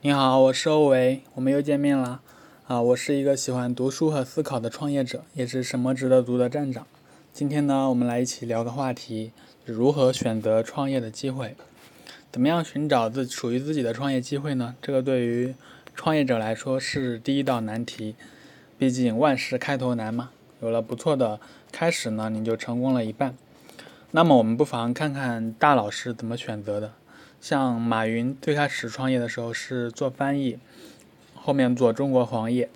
你好，我是欧维，我们又见面啦。啊，我是一个喜欢读书和思考的创业者，也是什么值得读的站长。今天呢，我们来一起聊个话题：如何选择创业的机会？怎么样寻找自属于自己的创业机会呢？这个对于创业者来说是第一道难题。毕竟万事开头难嘛，有了不错的开始呢，你就成功了一半。那么我们不妨看看大佬是怎么选择的。像马云最开始创业的时候是做翻译，后面做中国黄页，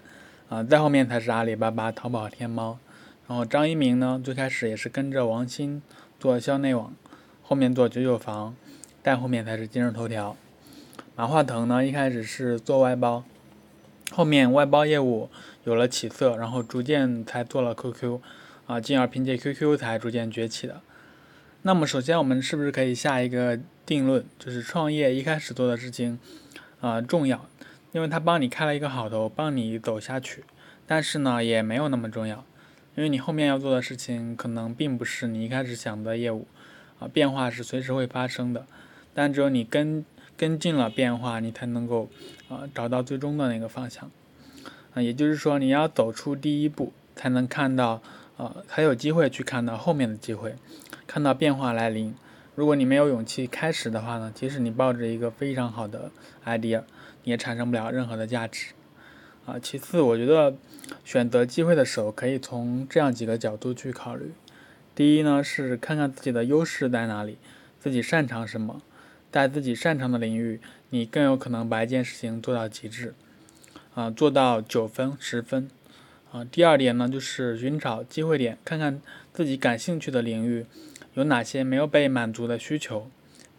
啊，再后面才是阿里巴巴、淘宝、天猫。然后张一鸣呢，最开始也是跟着王兴做校内网，后面做九九房，再后面才是今日头条。马化腾呢，一开始是做外包，后面外包业务有了起色，然后逐渐才做了 QQ，啊，进而凭借 QQ 才逐渐崛起的。那么首先我们是不是可以下一个？定论就是创业一开始做的事情，啊重要，因为它帮你开了一个好头，帮你走下去。但是呢，也没有那么重要，因为你后面要做的事情可能并不是你一开始想的业务，啊变化是随时会发生的。但只有你跟跟进了变化，你才能够啊找到最终的那个方向。啊，也就是说你要走出第一步，才能看到啊才有机会去看到后面的机会，看到变化来临。如果你没有勇气开始的话呢，即使你抱着一个非常好的 idea，你也产生不了任何的价值。啊，其次，我觉得选择机会的时候，可以从这样几个角度去考虑。第一呢，是看看自己的优势在哪里，自己擅长什么，在自己擅长的领域，你更有可能把一件事情做到极致，啊，做到九分、十分。啊，第二点呢，就是寻找机会点，看看自己感兴趣的领域。有哪些没有被满足的需求？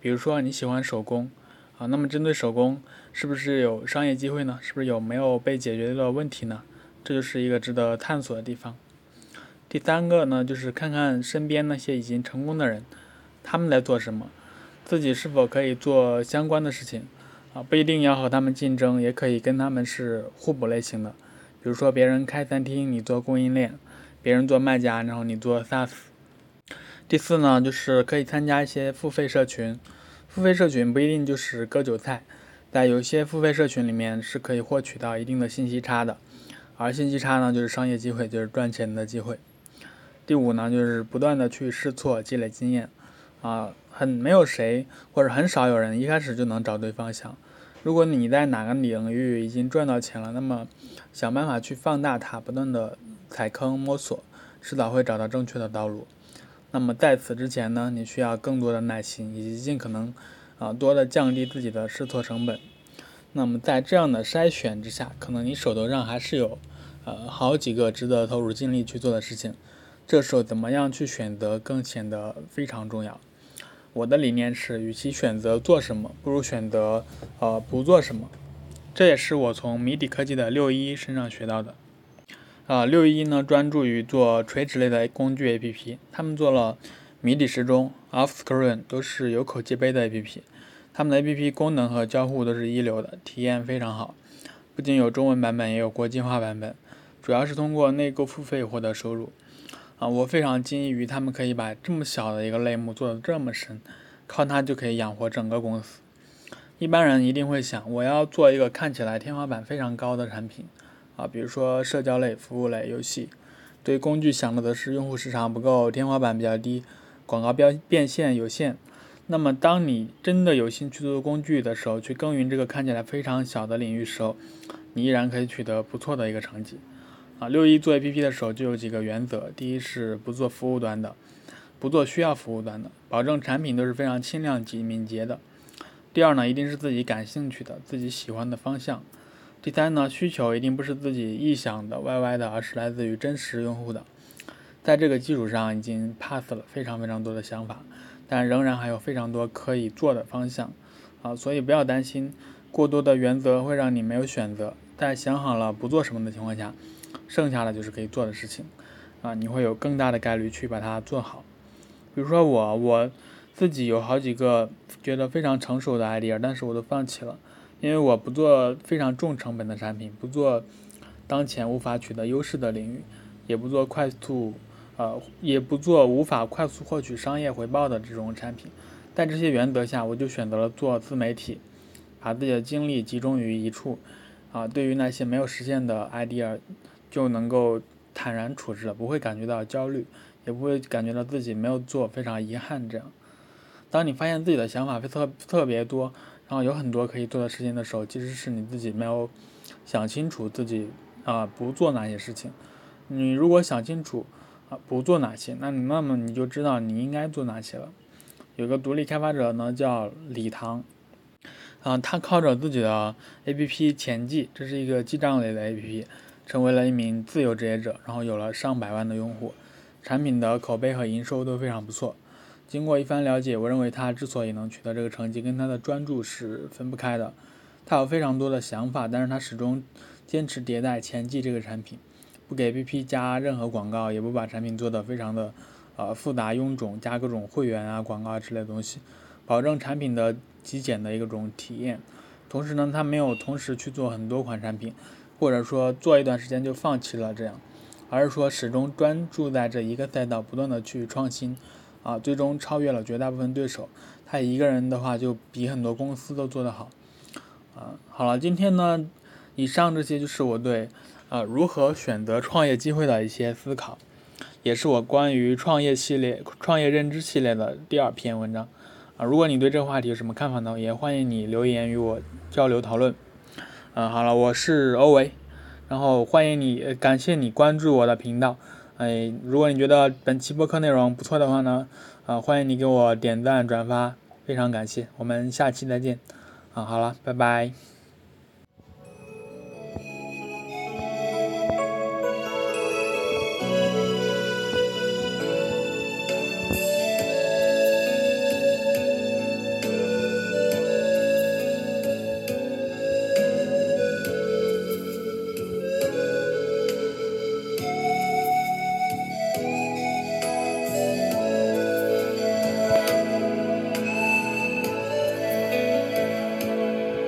比如说你喜欢手工啊，那么针对手工，是不是有商业机会呢？是不是有没有被解决的问题呢？这就是一个值得探索的地方。第三个呢，就是看看身边那些已经成功的人，他们在做什么，自己是否可以做相关的事情啊？不一定要和他们竞争，也可以跟他们是互补类型的。比如说别人开餐厅，你做供应链；别人做卖家，然后你做 SaaS。第四呢，就是可以参加一些付费社群。付费社群不一定就是割韭菜，在有些付费社群里面是可以获取到一定的信息差的，而信息差呢，就是商业机会，就是赚钱的机会。第五呢，就是不断的去试错，积累经验。啊，很没有谁或者很少有人一开始就能找对方向。如果你在哪个领域已经赚到钱了，那么想办法去放大它，不断的踩坑摸索，迟早会找到正确的道路。那么在此之前呢，你需要更多的耐心，以及尽可能啊多的降低自己的试错成本。那么在这样的筛选之下，可能你手头上还是有呃好几个值得投入精力去做的事情。这时候怎么样去选择，更显得非常重要。我的理念是，与其选择做什么，不如选择呃不做什么。这也是我从谜底科技的六一身上学到的。啊，六一呢专注于做垂直类的工具 APP，他们做了谜底时钟、Offscreen 都是有口皆碑的 APP，他们的 APP 功能和交互都是一流的，体验非常好。不仅有中文版本，也有国际化版本，主要是通过内购付费获得收入。啊，我非常惊异于他们可以把这么小的一个类目做得这么深，靠它就可以养活整个公司。一般人一定会想，我要做一个看起来天花板非常高的产品。啊，比如说社交类、服务类、游戏，对工具想的是用户市场不够，天花板比较低，广告标变现有限。那么，当你真的有兴趣做工具的时候，去耕耘这个看起来非常小的领域时候，你依然可以取得不错的一个成绩。啊，六一做 APP 的时候就有几个原则：第一是不做服务端的，不做需要服务端的，保证产品都是非常轻量级、敏捷的；第二呢，一定是自己感兴趣的、自己喜欢的方向。第三呢，需求一定不是自己臆想的、歪歪的，而是来自于真实用户的。在这个基础上，已经 pass 了非常非常多的想法，但仍然还有非常多可以做的方向啊！所以不要担心过多的原则会让你没有选择。在想好了不做什么的情况下，剩下的就是可以做的事情啊！你会有更大的概率去把它做好。比如说我，我自己有好几个觉得非常成熟的 idea，但是我都放弃了。因为我不做非常重成本的产品，不做当前无法取得优势的领域，也不做快速，呃，也不做无法快速获取商业回报的这种产品。在这些原则下，我就选择了做自媒体，把自己的精力集中于一处，啊，对于那些没有实现的 idea，就能够坦然处之了，不会感觉到焦虑，也不会感觉到自己没有做，非常遗憾。这样，当你发现自己的想法特特别多，然后有很多可以做的事情的时候，其实是你自己没有想清楚自己啊不做哪些事情。你如果想清楚啊不做哪些，那你那么你就知道你应该做哪些了。有个独立开发者呢叫李唐。啊，他靠着自己的 APP 钱记，这是一个记账类的 APP，成为了一名自由职业者，然后有了上百万的用户，产品的口碑和营收都非常不错。经过一番了解，我认为他之所以能取得这个成绩，跟他的专注是分不开的。他有非常多的想法，但是他始终坚持迭代前记这个产品，不给 APP 加任何广告，也不把产品做得非常的呃复杂臃肿，加各种会员啊广告之类的东西，保证产品的。极简的一种体验，同时呢，他没有同时去做很多款产品，或者说做一段时间就放弃了这样，而是说始终专注在这一个赛道，不断的去创新，啊，最终超越了绝大部分对手。他一个人的话就比很多公司都做得好，啊，好了，今天呢，以上这些就是我对呃如何选择创业机会的一些思考，也是我关于创业系列、创业认知系列的第二篇文章。啊，如果你对这个话题有什么看法呢？也欢迎你留言与我交流讨论。嗯，好了，我是欧维，然后欢迎你，感谢你关注我的频道。哎，如果你觉得本期播客内容不错的话呢，啊，欢迎你给我点赞转发，非常感谢。我们下期再见。啊，好了，拜拜。